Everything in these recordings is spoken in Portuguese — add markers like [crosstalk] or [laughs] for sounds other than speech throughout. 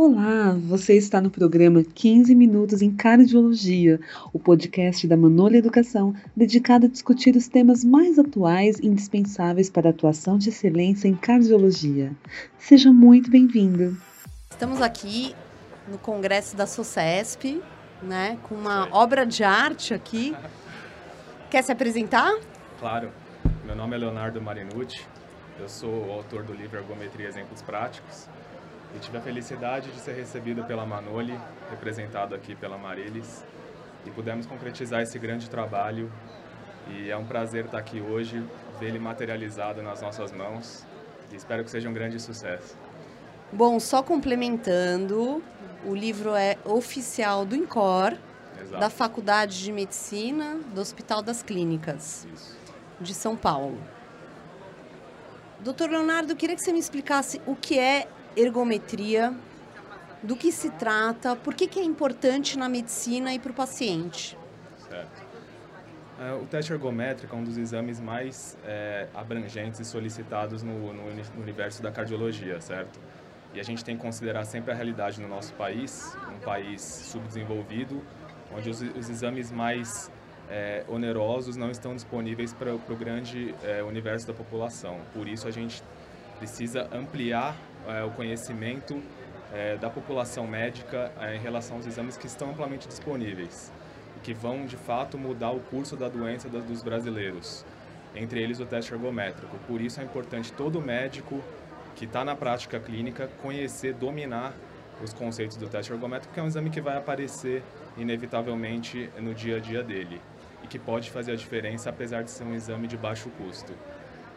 Olá, você está no programa 15 Minutos em Cardiologia, o podcast da Manolha Educação, dedicado a discutir os temas mais atuais e indispensáveis para a atuação de excelência em cardiologia. Seja muito bem-vindo. Estamos aqui no Congresso da SOCESP, né, com uma obra de arte aqui. Quer se apresentar? Claro. Meu nome é Leonardo Marinucci. Eu sou o autor do livro Ergometria Exemplos Práticos e tive a felicidade de ser recebido pela Manoli, representado aqui pela Marilis, e pudemos concretizar esse grande trabalho. E é um prazer estar aqui hoje, ver ele materializado nas nossas mãos, e espero que seja um grande sucesso. Bom, só complementando, o livro é oficial do INCOR, Exato. da Faculdade de Medicina do Hospital das Clínicas Isso. de São Paulo. Doutor Leonardo, eu queria que você me explicasse o que é ergometria, do que se trata, por que, que é importante na medicina e para o paciente. Certo. É, o teste ergométrico é um dos exames mais é, abrangentes e solicitados no, no, no, universo da cardiologia, certo? E a gente tem que considerar sempre a realidade no nosso país, um país subdesenvolvido, onde os, os exames mais é, onerosos não estão disponíveis para o grande é, universo da população. Por isso a gente precisa ampliar é, o conhecimento é, da população médica é, em relação aos exames que estão amplamente disponíveis e que vão de fato mudar o curso da doença dos brasileiros, entre eles o teste ergométrico. Por isso é importante todo médico que está na prática clínica conhecer, dominar os conceitos do teste ergométrico, que é um exame que vai aparecer inevitavelmente no dia a dia dele e que pode fazer a diferença apesar de ser um exame de baixo custo.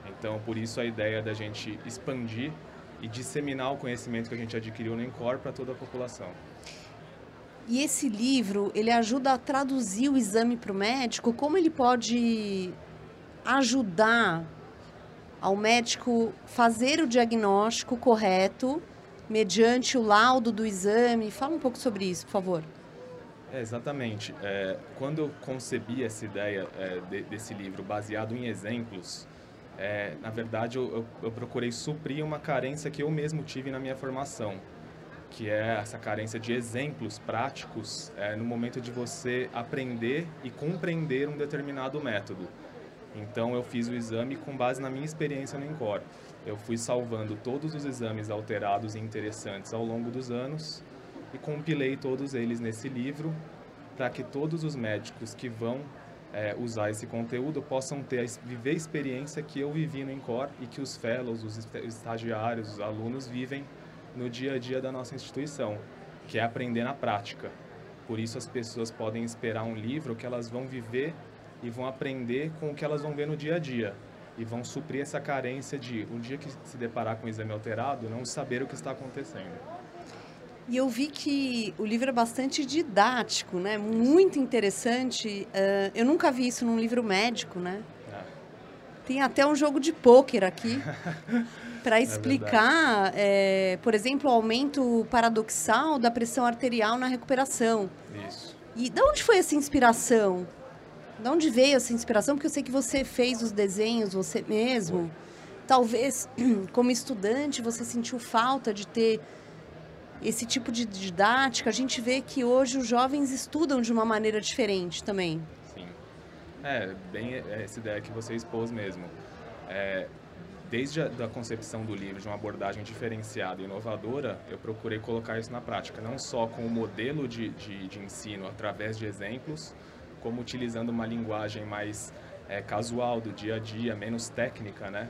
Então, por isso a ideia da gente expandir e disseminar o conhecimento que a gente adquiriu no Encore para toda a população. E esse livro, ele ajuda a traduzir o exame para o médico? Como ele pode ajudar ao médico fazer o diagnóstico correto mediante o laudo do exame? Fala um pouco sobre isso, por favor. É, exatamente. É, quando eu concebi essa ideia é, de, desse livro baseado em exemplos, é, na verdade, eu, eu, procurei suprir uma carência que eu mesmo tive na minha formação, que é essa carência de exemplos práticos é, no momento de você aprender e compreender um determinado método. Então, eu fiz o exame com base na minha experiência no INCOR. Eu fui salvando todos os exames alterados e interessantes ao longo dos anos e compilei todos eles nesse livro para que todos os médicos que vão é, usar esse conteúdo possam ter viver a experiência que eu vivi no Incor e que os fellows, os estagiários, os alunos vivem no dia a dia da nossa instituição, que é aprender na prática. Por isso as pessoas podem esperar um livro que elas vão viver e vão aprender com o que elas vão ver no dia a dia e vão suprir essa carência de um dia que se deparar com o exame alterado, não saber o que está acontecendo. E eu vi que o livro é bastante didático, né? Muito interessante. Uh, eu nunca vi isso num livro médico, né? É. Tem até um jogo de pôquer aqui [laughs] para é explicar, é é, por exemplo, o aumento paradoxal da pressão arterial na recuperação. Isso. E de onde foi essa inspiração? De onde veio essa inspiração? Porque eu sei que você fez os desenhos você mesmo. Talvez, [clears throat] como estudante, você sentiu falta de ter esse tipo de didática, a gente vê que hoje os jovens estudam de uma maneira diferente também. Sim. É, bem essa ideia que você expôs mesmo. É, desde a da concepção do livro, de uma abordagem diferenciada e inovadora, eu procurei colocar isso na prática, não só com o modelo de, de, de ensino através de exemplos, como utilizando uma linguagem mais é, casual do dia a dia, menos técnica, né?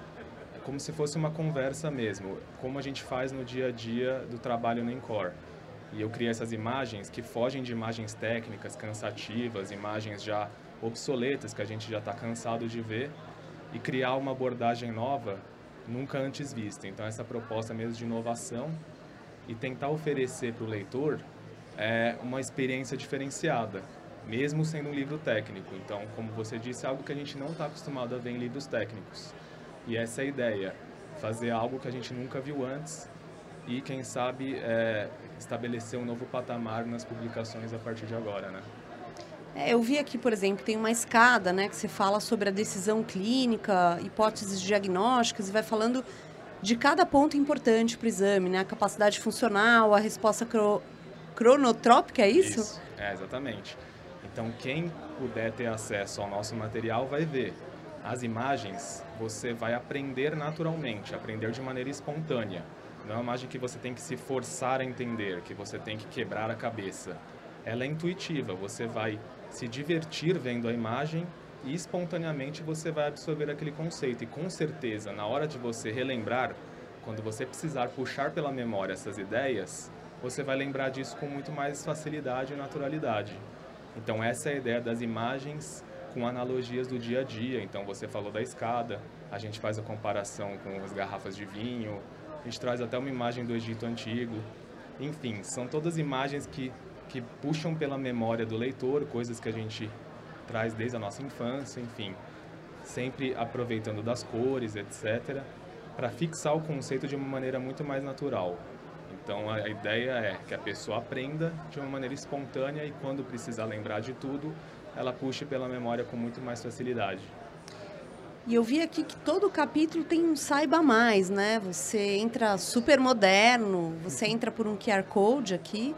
Como se fosse uma conversa mesmo, como a gente faz no dia a dia do trabalho no Encore. E eu criei essas imagens que fogem de imagens técnicas, cansativas, imagens já obsoletas que a gente já está cansado de ver e criar uma abordagem nova nunca antes vista. Então essa proposta mesmo de inovação e tentar oferecer para o leitor é, uma experiência diferenciada, mesmo sendo um livro técnico. Então, como você disse, é algo que a gente não está acostumado a ver em livros técnicos. E essa é a ideia, fazer algo que a gente nunca viu antes e, quem sabe, é, estabelecer um novo patamar nas publicações a partir de agora, né? É, eu vi aqui, por exemplo, tem uma escada, né, que você fala sobre a decisão clínica, hipóteses diagnósticas e vai falando de cada ponto importante para o exame, né? A capacidade funcional, a resposta cro cronotrópica, é isso? Isso, é, exatamente. Então, quem puder ter acesso ao nosso material vai ver. As imagens você vai aprender naturalmente, aprender de maneira espontânea. Não é uma imagem que você tem que se forçar a entender, que você tem que quebrar a cabeça. Ela é intuitiva, você vai se divertir vendo a imagem e espontaneamente você vai absorver aquele conceito. E com certeza, na hora de você relembrar, quando você precisar puxar pela memória essas ideias, você vai lembrar disso com muito mais facilidade e naturalidade. Então, essa é a ideia das imagens com analogias do dia a dia. Então, você falou da escada, a gente faz a comparação com as garrafas de vinho, a gente traz até uma imagem do Egito Antigo. Enfim, são todas imagens que, que puxam pela memória do leitor, coisas que a gente traz desde a nossa infância, enfim. Sempre aproveitando das cores, etc., para fixar o conceito de uma maneira muito mais natural. Então a ideia é que a pessoa aprenda de uma maneira espontânea e quando precisar lembrar de tudo, ela puxe pela memória com muito mais facilidade. E eu vi aqui que todo capítulo tem um saiba mais, né? Você entra super moderno, você entra por um QR Code aqui,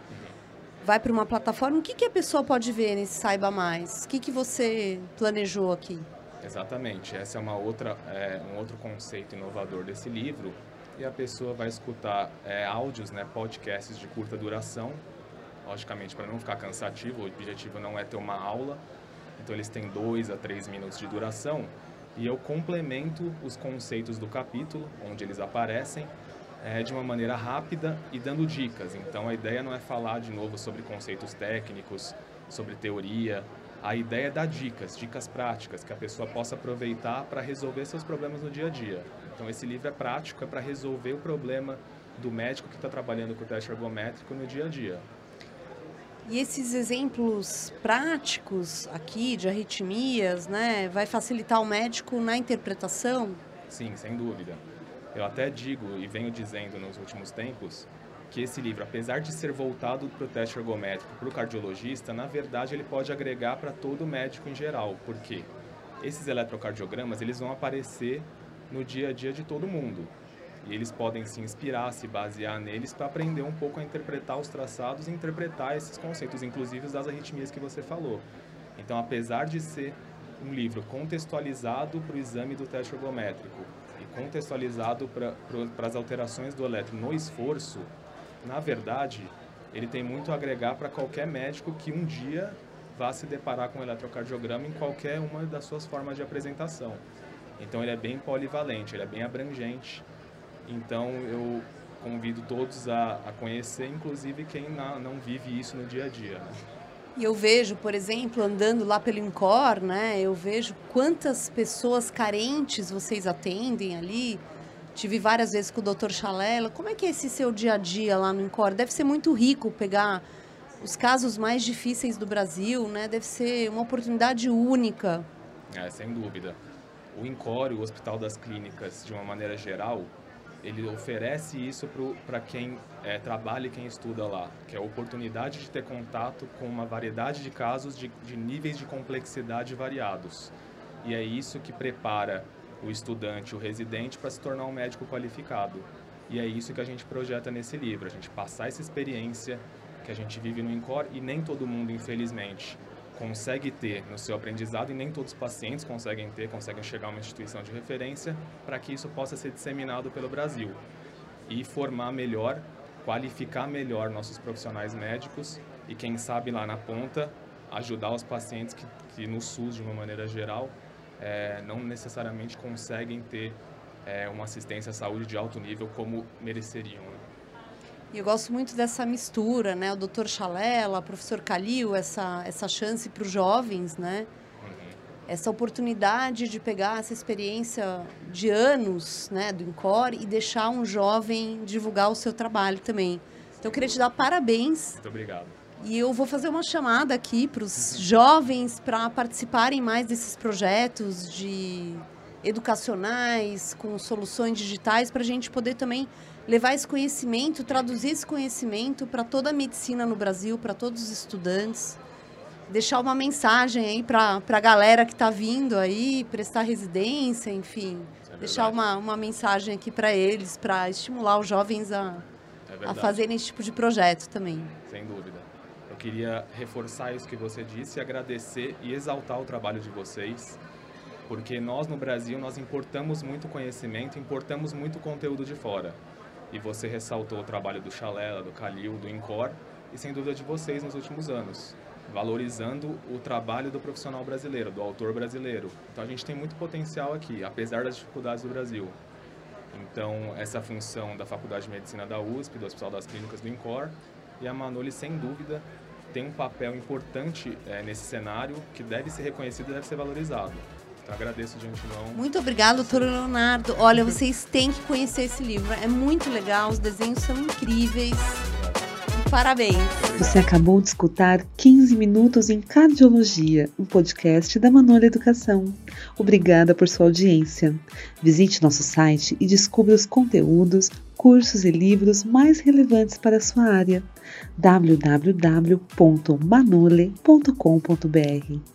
vai para uma plataforma. O que, que a pessoa pode ver nesse saiba mais? O que, que você planejou aqui? Exatamente. Essa é uma outra, é, um outro conceito inovador desse livro. E a pessoa vai escutar é, áudios, né, podcasts de curta duração, logicamente para não ficar cansativo. O objetivo não é ter uma aula, então eles têm dois a três minutos de duração e eu complemento os conceitos do capítulo, onde eles aparecem, é, de uma maneira rápida e dando dicas. Então a ideia não é falar de novo sobre conceitos técnicos, sobre teoria. A ideia é dar dicas, dicas práticas, que a pessoa possa aproveitar para resolver seus problemas no dia a dia. Então esse livro é prático, é para resolver o problema do médico que está trabalhando com o teste ergométrico no dia a dia. E esses exemplos práticos aqui de arritmias, né, vai facilitar o médico na interpretação? Sim, sem dúvida. Eu até digo e venho dizendo nos últimos tempos que esse livro, apesar de ser voltado para o teste ergométrico para o cardiologista, na verdade ele pode agregar para todo médico em geral, porque esses eletrocardiogramas eles vão aparecer no dia a dia de todo mundo. E eles podem se inspirar, se basear neles para aprender um pouco a interpretar os traçados e interpretar esses conceitos, inclusive das arritmias que você falou. Então, apesar de ser um livro contextualizado para o exame do teste ergométrico e contextualizado para as alterações do eletro no esforço, na verdade, ele tem muito a agregar para qualquer médico que um dia vá se deparar com o eletrocardiograma em qualquer uma das suas formas de apresentação. Então ele é bem polivalente, ele é bem abrangente então eu convido todos a, a conhecer, inclusive quem não, não vive isso no dia a dia. Né? E eu vejo, por exemplo, andando lá pelo Incor, né? Eu vejo quantas pessoas carentes vocês atendem ali. Tive várias vezes com o Dr. Chalela. Como é que é esse seu dia a dia lá no Incor? Deve ser muito rico pegar os casos mais difíceis do Brasil, né? Deve ser uma oportunidade única. É, sem dúvida. O Incor, o Hospital das Clínicas, de uma maneira geral, ele oferece isso para quem é, trabalha e quem estuda lá, que é a oportunidade de ter contato com uma variedade de casos de, de níveis de complexidade variados. E é isso que prepara o estudante, o residente, para se tornar um médico qualificado. E é isso que a gente projeta nesse livro, a gente passar essa experiência que a gente vive no INCOR e nem todo mundo, infelizmente, consegue ter no seu aprendizado e nem todos os pacientes conseguem ter, conseguem chegar a uma instituição de referência para que isso possa ser disseminado pelo Brasil e formar melhor, qualificar melhor nossos profissionais médicos e quem sabe lá na ponta ajudar os pacientes que, que no SUS de uma maneira geral é, não necessariamente conseguem ter é, uma assistência à saúde de alto nível como mereceriam. Né? E eu gosto muito dessa mistura, né? O doutor Chalela, o professor Calil, essa, essa chance para os jovens, né? Essa oportunidade de pegar essa experiência de anos, né, do Encore e deixar um jovem divulgar o seu trabalho também. Então, eu queria te dar parabéns. Muito obrigado. E eu vou fazer uma chamada aqui para os jovens para participarem mais desses projetos de educacionais, com soluções digitais, para a gente poder também levar esse conhecimento, traduzir esse conhecimento para toda a medicina no Brasil, para todos os estudantes. Deixar uma mensagem aí para a galera que está vindo aí, prestar residência, enfim. É Deixar uma, uma mensagem aqui para eles, para estimular os jovens a, é a fazerem esse tipo de projeto também. Sem dúvida. Eu queria reforçar isso que você disse, agradecer e exaltar o trabalho de vocês, porque nós no Brasil nós importamos muito conhecimento, importamos muito conteúdo de fora. E você ressaltou o trabalho do Chalela, do Calil, do Incor e sem dúvida de vocês nos últimos anos valorizando o trabalho do profissional brasileiro, do autor brasileiro. Então a gente tem muito potencial aqui, apesar das dificuldades do Brasil. Então essa função da Faculdade de Medicina da USP, do Hospital das Clínicas do INCOR, e a Manoli sem dúvida tem um papel importante é, nesse cenário que deve ser reconhecido e deve ser valorizado. Então agradeço de antemão. Muito obrigado, doutor Leonardo. Olha, vocês têm que conhecer esse livro. É muito legal, os desenhos são incríveis. Parabéns. Você acabou de escutar 15 Minutos em Cardiologia, um podcast da Manola Educação. Obrigada por sua audiência. Visite nosso site e descubra os conteúdos, cursos e livros mais relevantes para a sua área. www.manole.com.br